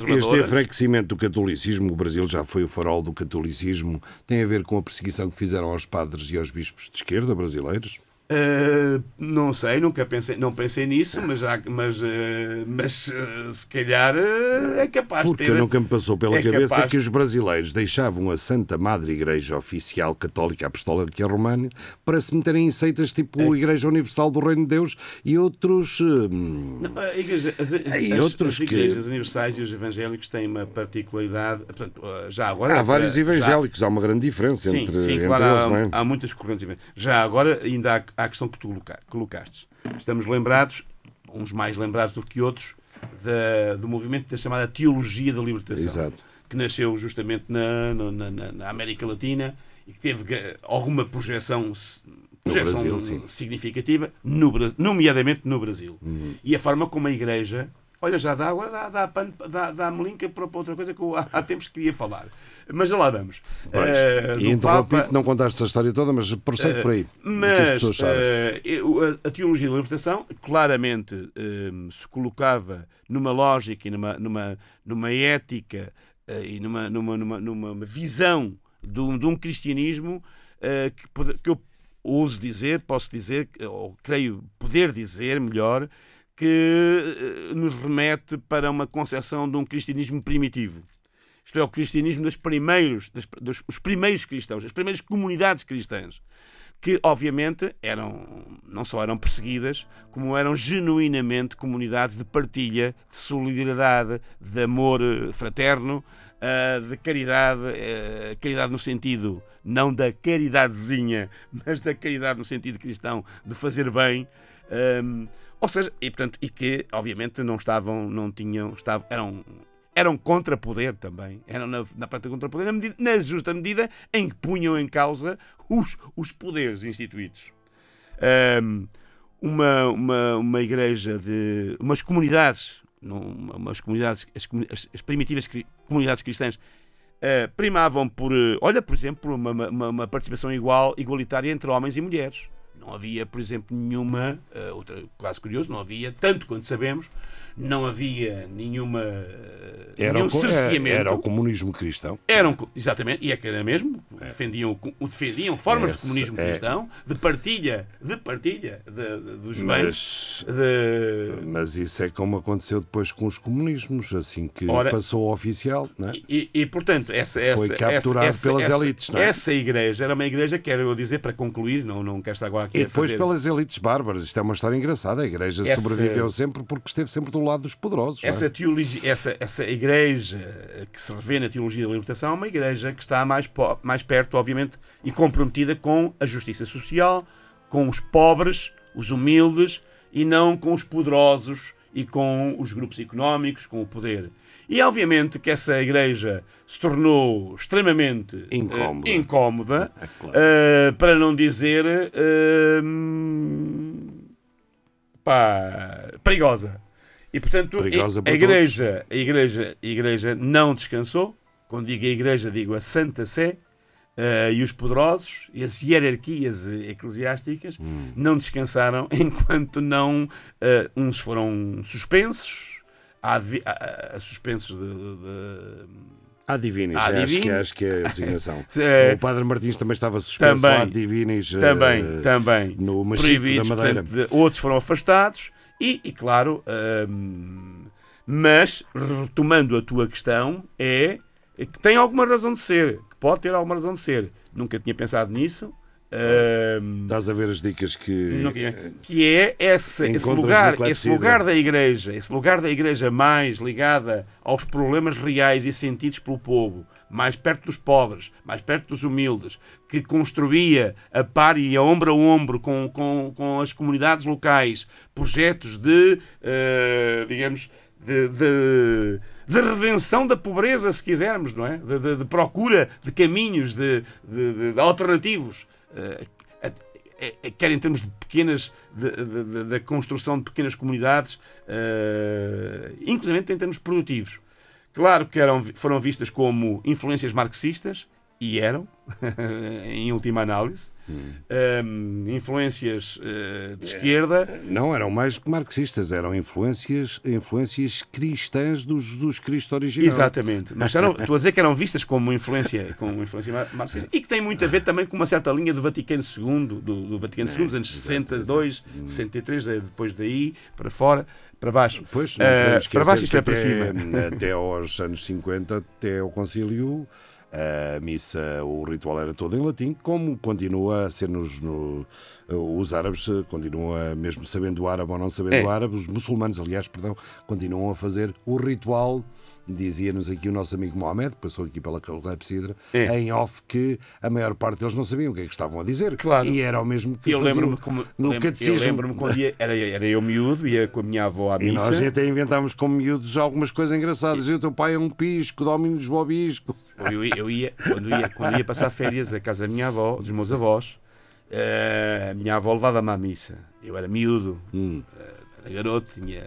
e este enfraquecimento do catolicismo, o Brasil já foi o farol do catolicismo, tem a ver com a perseguição que fizeram aos padres e aos bispos de esquerda brasileiros? Uh, não sei, nunca pensei, não pensei nisso, mas, já, mas, uh, mas uh, se calhar é capaz Porque de ter. nunca me passou pela é cabeça capaz- que os brasileiros deixavam a Santa Madre Igreja Oficial Católica Apostólica Romana para se meterem em seitas tipo É. a Igreja Universal do Reino de Deus e outros. Não, a igreja- as, as- E as- outros as que- igrejas universais e os evangélicos têm uma particularidade. Portanto, já agora. Há vários já- evangélicos, há uma grande diferença Sim, entre, sim, entre claro, eles, há, não é? há muitas correntes. Já agora, ainda há, a questão que tu coloca- colocaste. Estamos lembrados, uns mais lembrados do que outros, da- do movimento da chamada Teologia da Libertação. Exato. Que nasceu justamente na, na- na- na América Latina e que teve ga- alguma projeção, projeção Brasil, sim. significativa, no, nomeadamente no Brasil. Uhum. E a forma como a Igreja. Olha, já dá agora, dá, dá, dá, dá melinca para outra coisa que eu há tempos queria falar. Mas já lá vamos. Pois, Eh, e interrompi Papa- não contaste a história toda, mas prossegue por aí. as mas eh, eu- a, a teologia da libertação claramente eh, se colocava numa lógica e numa, numa, numa ética eh, e numa, numa, numa, numa visão de um, de um cristianismo eh, que, pode- que eu ouso dizer, posso dizer, ou creio poder dizer melhor, que eh, nos remete para uma concepção de um cristianismo primitivo. Isto é, o cristianismo dos primeiros, dos, dos- os primeiros cristãos, as primeiras comunidades cristãs, que obviamente eram não só eram perseguidas, como eram genuinamente comunidades de partilha, de solidariedade, de amor eh, fraterno, ah, de caridade, eh, caridade no sentido não da caridadezinha, mas da caridade no sentido cristão, de fazer bem. Ahm, ou seja, e portanto, e que obviamente não estavam, não tinham, estavam, eram eram contra-poder também. Eram na, na prática contra-poder, na, medida- na justa medida em que punham em causa os, os poderes instituídos. Ahm, uma, uma, uma igreja de. umas comunidades, umas comunidades, as, as- as primitivas comunidades cristãs. ah, primavam por, eh, olha, por exemplo, uma, uma, uma participação igual, igualitária entre homens e mulheres. Não havia, por exemplo, nenhuma, ah, outra caso curioso, não havia, tanto quanto sabemos, não havia nenhuma, ah, Era nenhum co- cerceamento. era o comunismo cristão. Eram, exatamente, e é que era mesmo, defendiam, o- o- defendiam formas Esse de comunismo é. cristão, de partilha, de partilha de- de- dos bens, Mas, de, mas isso é como aconteceu depois com os comunismos, assim que Ora- passou ao oficial, é? E, e, portanto, essa, essa, Foi capturado essa, pelas essa, elites, não é? Essa igreja era uma igreja, quero eu dizer, para concluir, não, não quero estar agora aqui E depois fazer... pelas elites bárbaras. Isto é uma história engraçada. A Igreja sobreviveu sempre porque esteve sempre do lado dos poderosos. é? Essa, teologia, essa, essa igreja que se revê na teologia da libertação é uma igreja que está mais, mais perto, obviamente, e comprometida com a justiça social, com os pobres, os humildes, e não com os poderosos e com os grupos económicos, com o poder. E obviamente que essa igreja se tornou extremamente eh, Incómoda. incómoda, Claro. eh, para não dizer pá, perigosa. E portanto, Perigosa a, a igreja, a igreja, a igreja não descansou. Quando digo a igreja, digo a Santa Sé eh, e os poderosos e as hierarquias eclesiásticas Hum. não descansaram enquanto não eh, uns foram suspensos, há suspensos de- de- de Há divinis, Há acho, que, acho que é a designação. É. o Padre Martins também estava suspenso Também. há divinis também, também no Machico da Madeira. portanto, outros foram afastados e, e claro, hum, mas retomando a tua questão é que tem alguma razão de ser, que pode ter alguma razão de ser. Nunca tinha pensado nisso. Hum, Estás a ver as dicas que. tinha- que é esse, esse lugar, esse lugar da igreja, esse lugar da igreja mais ligada aos problemas reais e sentidos pelo povo, mais perto dos pobres, mais perto dos humildes, que construía a par e a ombro a ombro com, com, com as comunidades locais projetos de, eh, digamos, de, de, de redenção da pobreza, se quisermos, não é? De, de- de procura de caminhos, de- de alternativos. Eh, é- é- quer em termos de pequenas da construção de pequenas comunidades, eh, inclusive em termos produtivos. Claro que eram, foram vistas como influências marxistas e eram, em última análise, um, influências eh, de esquerda. Não eram mais que marxistas, eram influências, influências cristãs do Jesus Cristo original. Exatamente, mas eram, estou a dizer que eram vistas como influência, como influência mar- marxista e que tem muito a ver também com uma certa linha do Vaticano II, do, do Vaticano II, dos anos 62, 63, eh, depois daí para fora, para baixo. Pois, não Eh, podemos para baixo isto é para cima. até, até aos anos 50, até ao concílio, a missa, o ritual era todo em latim, como continua a ser nos... No, os árabes continuam, mesmo sabendo árabe ou não sabendo É. árabe, os muçulmanos, aliás, perdão, continuam a fazer o ritual. Dizia-nos aqui o nosso amigo Mohamed, que passou aqui pela Clepsidra, É. em off, que a maior parte deles não sabiam o que é que estavam a dizer. Claro. E era o mesmo que Eu lembro-me como no lembro- catecismo. Eu lembro-me quando ia, era, era eu miúdo, ia com a minha avó à E missa. nós até inventámos como miúdos algumas coisas engraçadas. E o teu pai é um pisco, Dominus Bobisco. Eu, eu ia, quando ia, quando ia passar férias à casa da minha avó, dos meus avós, eh, a minha avó levava-me à missa. Eu era miúdo, Hum. eh, era garoto, tinha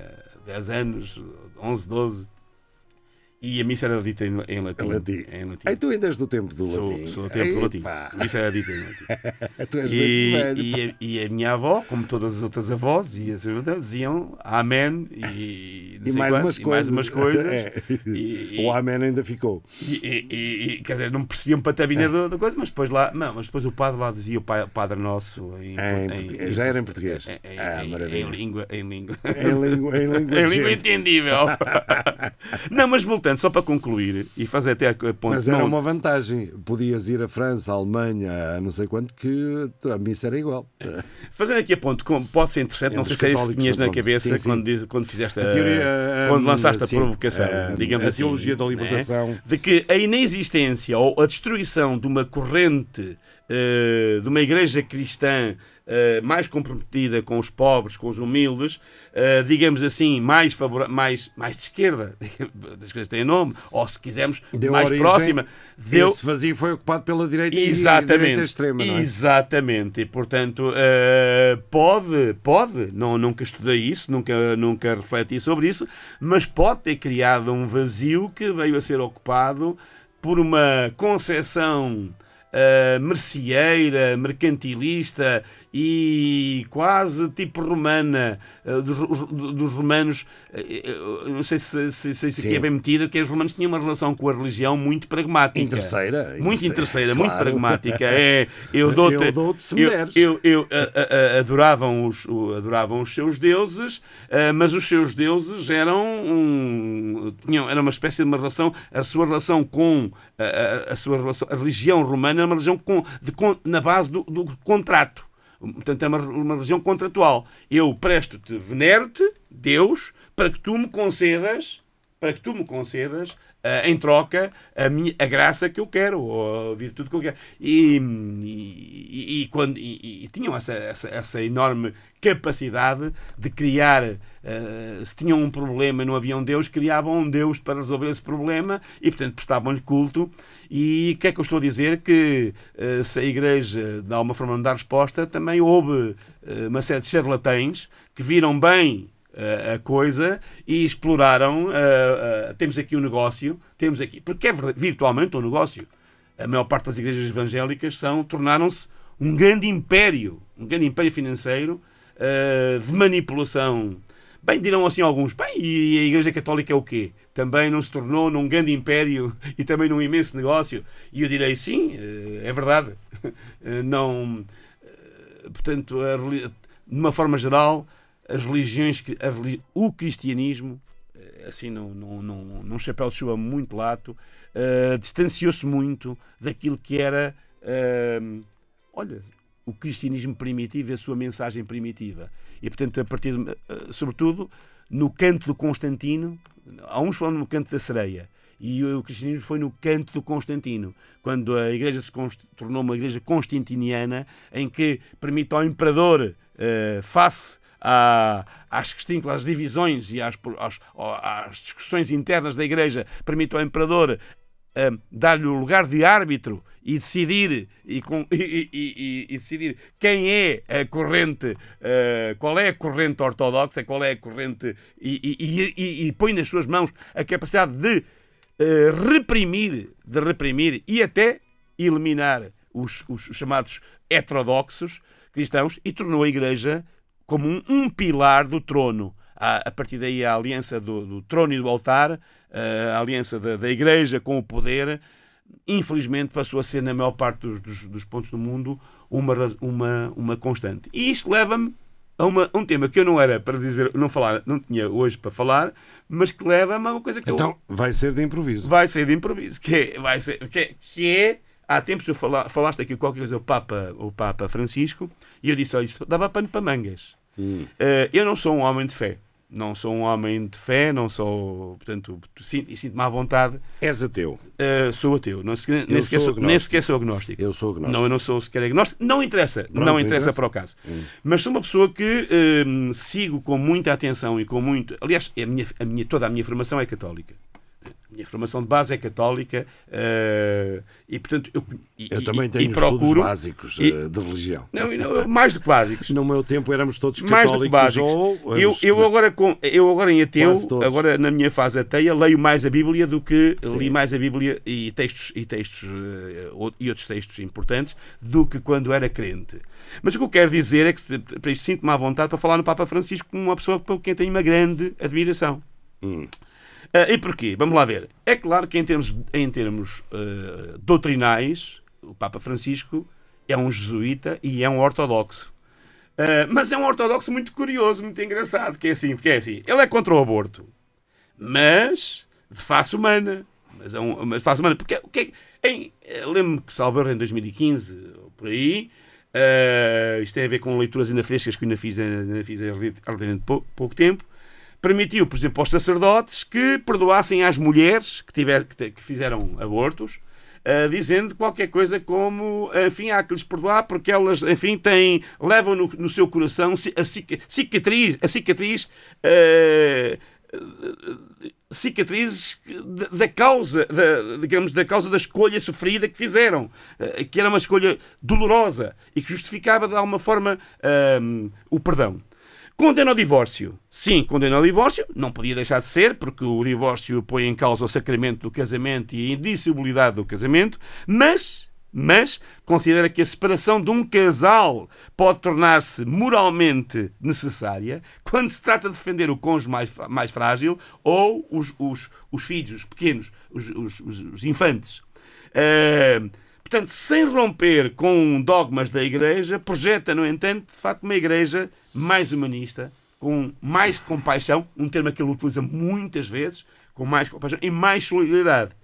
10 anos, 11, 12. E a missa era dita em, em latim. Em latim. Em latim. Aí tu ainda és do tempo do Sou, latim. sou do tempo do latim. Epá, A missa era dita em latim. Tu és E, muito e, a, e a minha avó, como todas as outras avós, e as outras, diziam Amém e, E mais quanto, umas e coisas. mais umas coisas. É. E- O Amém ainda ficou. E, quer dizer, não percebiam patabina do- da coisa, mas depois lá, não, mas depois o padre lá dizia o pa- Padre Nosso em, Em português, já era em português. em, em- Ah, em- maravilha. em língua, em língua. Em língua, em língua, Em entendível. não, mas voltando, só para concluir e fazer até a a ponto. Mas era não- uma vantagem. Podias ir à França, à Alemanha, a não sei quanto, que a missa era igual. Fazendo aqui a ponto, como pode ser interessante, não Entre sei os se era isso que tinhas na cabeça Sim, sim. Quando, diz- quando fizeste a, A teoria, quando hum, lançaste sim, a provocação, a- digamos a assim. teologia da né? libertação. De que a inexistência ou a destruição de uma corrente eh, de uma igreja cristã eh, mais comprometida com os pobres, com os humildes, eh, digamos assim, mais, mais, mais de esquerda, das coisas têm nome, ou se quisermos, Deu mais origem- próxima, deu, Esse vazio foi ocupado pela direita e Exatamente. direita extrema, é? Exatamente. E, portanto, eh, pode, pode, não, nunca estudei isso, nunca, nunca refleti sobre isso, mas pode ter criado um vazio que veio a ser ocupado por uma concepção eh, merceeira, mercantilista e quase tipo romana eh, dos, dos romanos. eh, não sei se, se, se isso aqui é bem metido, que os romanos tinham uma relação com a religião muito pragmática. Interesseira, Muito interesseira, interesseira, muito claro. pragmática. É, eu dou-te. Eu eu, eu, eu, a- a- adoravam, os, adoravam os seus deuses, mas os seus deuses eram um, tinham, era uma espécie de uma relação, a sua relação com a, a- sua relação, a religião romana era uma religião com, de, con- na base do, do contrato. Portanto, é uma, uma religião contratual. Eu presto-te, venero-te, Deus, para que tu me concedas, para que tu me concedas, ah, em troca, a, minha, a graça que eu quero, ou a virtude que eu quero. E, e, e quando, e, e tinham essa, essa, essa enorme capacidade de criar, ah, se tinham um problema e não havia um Deus, criavam um Deus para resolver esse problema e, portanto, prestavam-lhe culto. E o que é que eu estou a dizer? Que ah, se a Igreja, de alguma forma, não dá resposta, também houve uma série de charlatães que viram bem a- a coisa e exploraram. ah, ah, temos aqui um negócio, temos aqui, porque é virtualmente um negócio. A maior parte das igrejas evangélicas são tornaram-se um grande império, um grande império financeiro ah, de manipulação. Bem, dirão assim alguns, bem, e a Igreja Católica é o quê? Também não se tornou num grande império e também num imenso negócio? E eu direi, sim, eh, é verdade. Eh, Não, eh, portanto, de uma forma geral, as religiões, o cristianismo, eh, assim num, num, num, chapéu de chuva muito lato, eh, distanciou-se muito daquilo que era, eh, olha, o cristianismo primitivo e a sua mensagem primitiva. E, portanto, a partir, de, eh, sobretudo, no canto do Constantino, há uns falam no canto da sereia, e o cristianismo foi no canto do Constantino, quando a igreja se tornou uma igreja constantiniana, em que permite ao imperador, face às distintas às divisões e às, às- às discussões internas da igreja, permite ao imperador eh, dar-lhe o lugar de árbitro e decidir e, e- e- e- decidir quem é a corrente, eh, qual é a corrente ortodoxa, qual é a corrente e, põe nas suas mãos a capacidade de eh, reprimir, de reprimir e até eliminar os, os chamados heterodoxos cristãos e tornou a Igreja como um, um pilar do trono. A, a partir daí, a aliança do, do trono e do altar, a aliança da, da Igreja com o poder, infelizmente passou a ser, na maior parte dos, dos, dos pontos do mundo, uma, uma, uma constante. E isto leva-me a uma- um tema que eu não era para dizer, não falar, não tinha hoje para falar, mas que leva-me a uma coisa que eu- Então, vai ser de improviso. vai ser de improviso, que é, vai ser, que é, que é- há tempos eu fala, falaste aqui qualquer coisa o Papa, o Papa Francisco, e eu disse, olha, isso dava pano para mangas. Eh, eu não sou um homem de fé. Não sou um homem de fé, não sou, portanto, sinto- e sinto-me à vontade. És ateu. Eh, sou ateu, não, se- nem, sequer sou nem agnóstico. sequer sou agnóstico. Eu sou agnóstico. Não, eu não sou sequer agnóstico. Não interessa. Pronto, não interessa, interessa. para o caso. Mas sou uma pessoa que hum, sigo com muita atenção e com muito. Aliás, a minha, a minha, toda a minha formação é católica. Minha formação de base é católica eh, e, portanto, eu, e, Eu e- também e tenho procuro. estudos básicos e- eh, de religião. Não, e não, mais do que básicos. No meu tempo éramos todos mais do que católicos ou... Eu, eu, agora, com, eu agora em ateu, agora na minha fase ateia, leio mais a Bíblia do que li mais a Bíblia e textos, e, textos eh, e outros textos importantes do que quando era crente. Mas o que eu quero dizer é que para isto sinto-me à vontade para falar no Papa Francisco como uma pessoa por quem tenho uma grande admiração. Hum. Ah, e porquê? Vamos lá ver. É claro que em termos, em termos ah, doutrinais, o Papa Francisco é um jesuíta e é um ortodoxo. Ah, mas é um ortodoxo muito curioso, muito engraçado, que é assim, porque é assim, ele é contra o aborto, mas de face humana. Mas é um, face humana, porque o que é eh, Lembro-me que Salvador em 2015, ou por aí, ah, isto tem a ver com leituras ainda frescas que eu ainda fiz, ainda fiz há relativamente pou- pouco tempo, permitiu, por exemplo, aos sacerdotes que perdoassem às mulheres que, tiver, que, que fizeram abortos, ah, dizendo qualquer coisa como, enfim, há que lhes perdoar porque elas, enfim, têm, levam no, no seu coração a cica- cicatriz, a cicatriz, ah, cicatrizes da, causa, da, digamos, da causa da escolha sofrida que fizeram, eh, que era uma escolha dolorosa e que justificava de alguma forma o perdão. Condena ao divórcio. Sim, condena ao divórcio. Não podia deixar de ser, porque o divórcio põe em causa o sacramento do casamento e a indissolubilidade do casamento, mas, mas considera que a separação de um casal pode tornar-se moralmente necessária quando se trata de defender o cônjuge mais, mais frágil ou os, os, os filhos, os pequenos, os, os, os- infantes. Ah, portanto, sem romper com dogmas da Igreja, projeta, no entanto, de facto, uma Igreja mais humanista, com mais compaixão, um termo que ele utiliza muitas vezes, com mais compaixão e mais solidariedade.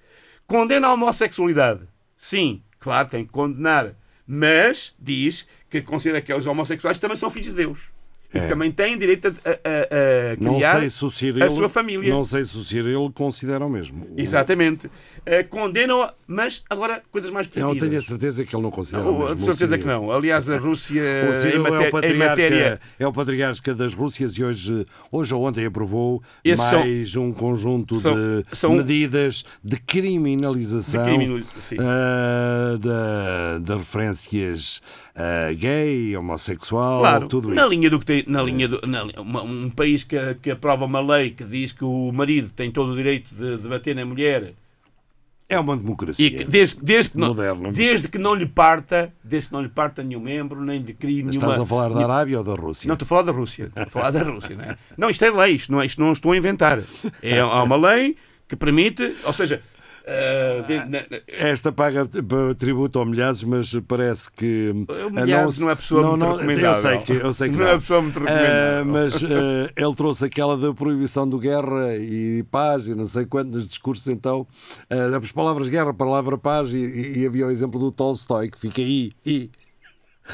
Condena a homossexualidade. Sim, claro, tem que condenar. Mas diz que considera que os homossexuais também são filhos de Deus. E É. também têm direito a, a- a- Não criar se Cirilo, a sua família. Não sei se o Cirilo considera o mesmo. Exatamente. Eh, Condenam, mas agora coisas mais Eu positivas. tenho a certeza que ele não considera Não, o mesmo. certeza o que não. Aliás, a Rússia, em, é, o maté- em patriarca, matéria. é o patriarca das Rússias e hoje, hoje ou ontem aprovou Esses são- mais um conjunto são- de são- medidas de criminalização De criminaliza- ah, da- de referências ah, gay, homossexual, Claro, tudo na isso. linha do que tem. Na linha do, na- uma- um país que, que aprova uma lei que diz que o marido tem todo o direito de, de bater na mulher É uma democracia. que, desde, desde, que não, Moderno. desde que não lhe parta, desde que não lhe parta nenhum membro, nem crie nenhuma. Estás a falar da Arábia ou da Rússia? Não, estou a falar da Rússia. Estou a falar da Rússia, não é? Não, isto é lei, isto não, isto não estou a inventar. É, há uma lei que permite, ou seja, na- Esta paga tributo ao Milhares, mas parece que. O Milhares se- não é pessoa muito Eu recomendável. sei que, eu sei que Não não. é pessoa muito Ah, recomendável. mas ah, ele trouxe aquela da proibição do guerra e paz e não sei quantos discursos, então. as palavras guerra, palavra paz e, e- e havia o exemplo do Tolstói que fica aí. E,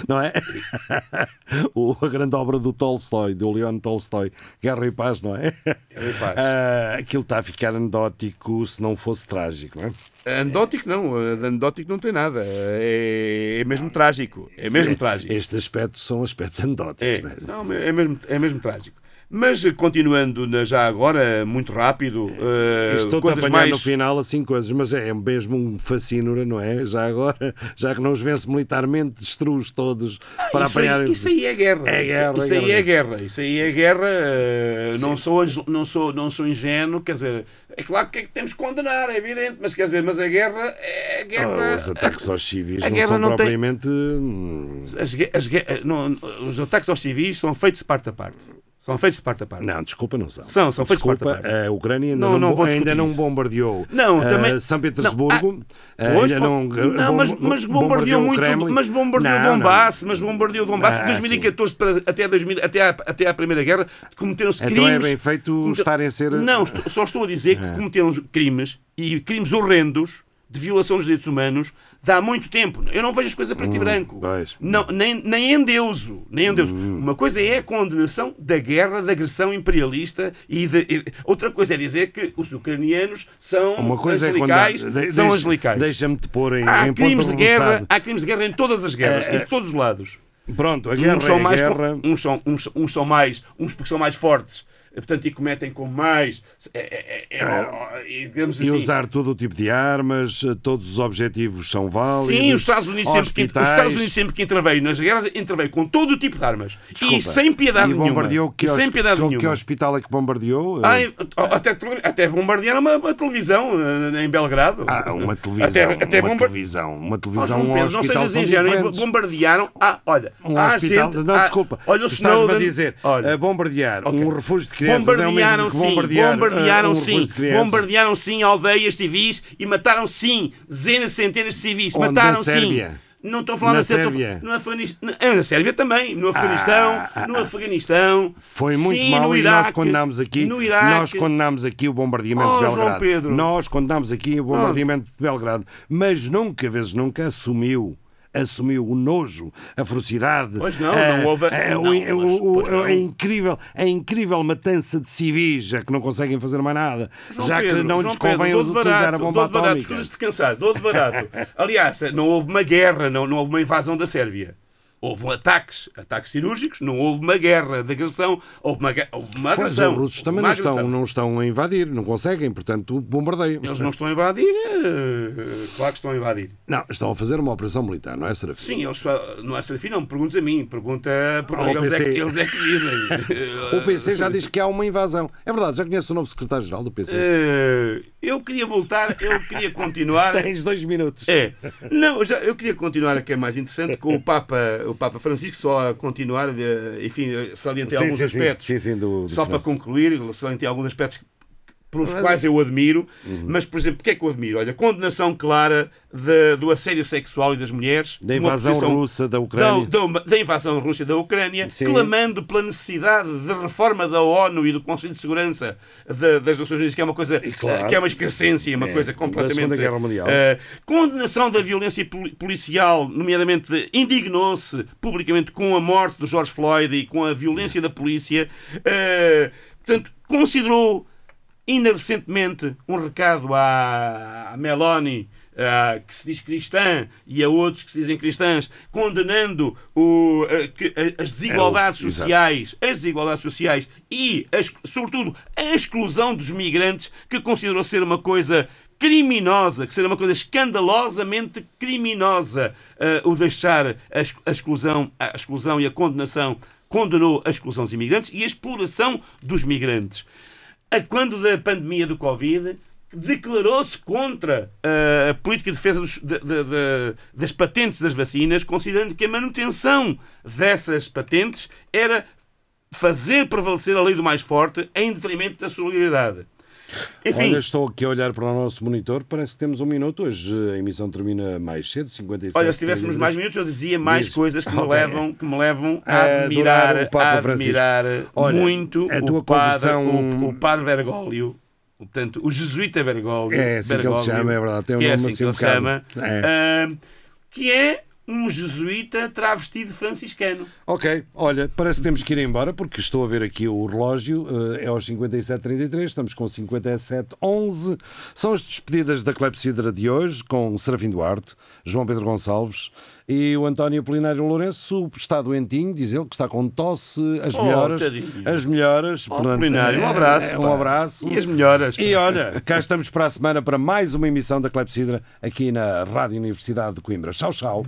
não é? a grande obra do Tolstói, do Leon Tolstói, Guerra e Paz, não é? Guerra e Paz. Ah, aquilo está a ficar anedótico se não fosse trágico, não é? Anedótico não, anedótico não tem nada. É, é mesmo trágico. É mesmo trágico. Estes aspectos são aspectos anedóticos. É, não é? não, é, mesmo, é mesmo trágico. Mas eh, continuando na- já agora, muito rápido, eh, Estou-te a coisas apanhar mais... no final assim coisas, mas é mesmo um fascínora, não é? Já agora, já que não os vence militarmente, destrua-os todos para isso, aí, apanhar. isso aí é guerra. É Isso- guerra, isso, é aí guerra. é guerra. Isso aí é guerra. eh, não, sou, não, sou, não sou ingênuo, quer dizer, é claro que é que temos que condenar, é evidente, mas quer dizer, mas a guerra é guerra. Ah, os ataques aos civis a não são não tem- propriamente. hum, As as não, os ataques aos civis são feitos de parte a parte. São feitos de parte a parte. Não, desculpa, não são. São, são feitos de Desculpa, parte a parte. a Ucrânia ainda Não, não, não ainda não bombardeou Não, ah, também- São Petersburgo. não, ah, Pois, ainda não, não, mas, mas bombardeou o muito, mas bombardeou Não. Donbass, mas bombardeou Donbass Ah, de 2014 para, até, 2000, até, a, até à Primeira Guerra, cometeram-se Então crimes. é bem feito comete- estarem a ser. Não, estou- só estou a dizer que cometeram crimes e crimes horrendos de violação dos direitos humanos de há muito tempo. Eu não vejo as coisas a preto e branco. pois. Não, nem, nem endeuso. Nem endeuso. Uma coisa é a condenação da guerra, da agressão imperialista e, de- e- outra coisa é dizer que os ucranianos são Uma coisa é quando. angelicais. de- são deixa- angelicais. Deixa-me te pôr em, Há em crimes de guerra, há crimes de guerra em todas as guerras É, de todos os lados. Pronto, a guerra uns são é mais guerra. uns são uns, uns são mais uns porque são mais fortes portanto e cometem com mais é, é, é, é, é, digamos E assim usar todo o tipo de armas, eh, todos os objetivos são válidos. Sim, os Estados Unidos sempre que, os. Estados Unidos sempre que interveio nas guerras interveio com todo o tipo de armas Desculpa. e sem piedade e bombardeou nenhuma que, e sem piedade que, nenhuma que hospital é que bombardeou? Eh, Ai, até, até bombardearam uma, uma televisão eh, em Belgrado. Ah, uma televisão. Até, até uma televisão. Uma Oh, televisão João um Pedro, não sejas ingênuo, bombardearam. Ah, olha, Um hospital. gente- não, desculpa. Olha, o estás-me a dizer olha, a bombardear Ok. um refúgio de crianças é mesmo Bombardearam sim, bombardear, bombardearam sim, bombardearam sim aldeias civis e mataram sim dezenas, centenas de civis. Onde? mataram Na sim. Não estou a falar Na na Sérvia. No Afeganistão. Na, na Sérvia também. No Afeganistão. ah, no ah. Afeganistão. Foi muito sim, mal e Iraque, nós condenámos aqui. No Iraque. Nós condenámos aqui o bombardeamento Oh, de Belgrado. Ah. Nós condenámos aqui o bombardeamento de Belgrado. Mas nunca, vezes nunca, assumiu. Assumiu o nojo, a ferocidade, Pois não, a, não houve- a, não, o- mas- o- não. a incrível, a incrível matança de civis, já que não conseguem fazer mais nada, João já Pedro, que não João lhes convém Pedro, de utilizar barato, a bomba de barato, atómica. escusas-te cansar, dou de barato. Aliás, não houve uma guerra, não, não houve uma invasão da Sérvia. Houve ataques, ataques cirúrgicos, não houve uma guerra de agressão, houve uma, houve uma Pois, agressão. os russos também não estão, não estão a invadir, não conseguem, portanto, bombardeio. Eles não estão a invadir, eh, claro que estão a invadir. Não, estão a fazer uma operação militar, não é, Serafim? Sim, eles, não é Serafim, não me perguntes a mim, pergunta por Ao eles, é que, eles é que dizem. O PC já diz que há uma invasão. É verdade, já conhece o novo secretário-geral do PC. Eh, eu queria voltar, eu queria continuar. Tens dois minutos. É. Não, eu já, eu queria continuar aqui é mais interessante com o Papa, o Papa Francisco, só a continuar, de, enfim, salientei Sim, alguns sim, aspectos. Sim, do- do só para concluir, salientei alguns aspectos pelos quais eu admiro, Uhum. mas, por exemplo, o que é que eu admiro? Olha, condenação clara de- do assédio sexual e das mulheres, Da de invasão russa da Ucrânia. da, da- da invasão russa da Ucrânia, Sim. clamando pela necessidade de reforma da ONU e do Conselho de Segurança da- das Nações Unidas, que é uma coisa claro. que é uma excrescência, uma É, coisa da completamente. Segunda Guerra Mundial. eh, condenação da violência poli- policial, nomeadamente indignou-se publicamente com a morte do George Floyd e com a violência da polícia. eh, portanto, considerou ainda recentemente um recado à, à Meloni, que se diz cristã, e a outros que se dizem cristãs, condenando o, que- as desigualdades É o- exato. sociais, as desigualdades sociais e, a ex- sobretudo, a exclusão dos migrantes, que considerou ser uma coisa criminosa, que ser uma coisa escandalosamente criminosa, ah, o deixar a, a exclusão, a exclusão e a condenação, condenou a exclusão dos imigrantes e a exploração dos migrantes a quando da pandemia do Covid, declarou-se contra uh, a política de defesa dos- de- de- de- das patentes das vacinas, considerando que a manutenção dessas patentes era fazer prevalecer a lei do mais forte em detrimento da solidariedade. Enfim, Olha, estou aqui a olhar para o nosso monitor, parece que temos um minuto. Hoje a emissão termina mais cedo, 57. olha, se tivéssemos mais minutos, eu dizia mais Diz. coisas que me, Ok. levam, que me levam A a admirar, o Papa a admirar Olha, muito a tua o, padre, o, o padre Bergoglio, portanto, o jesuíta Bergoglio, É assim que ele se Bergoglio, chama, é verdade, tem um é nome assim assim que um ele bocado. chama, É. ah, que é um jesuíta travestido de franciscano. Ok, olha, parece que temos que ir embora porque estou a ver aqui o relógio, eh, é aos 57h33, estamos com 57h11. São as despedidas da Clepsidra de hoje com Serafim Duarte, João Pedro Gonçalves, E o António Apolinário Lourenço está doentinho, diz ele que está com tosse, as Oh, melhoras. tadinho. As melhoras. Oh, Apolinário, um abraço, é, Um abraço. E as melhoras. E olha, cá estamos para a semana para mais uma emissão da Clepsidra aqui na Rádio Universidade de Coimbra. Tchau, tchau.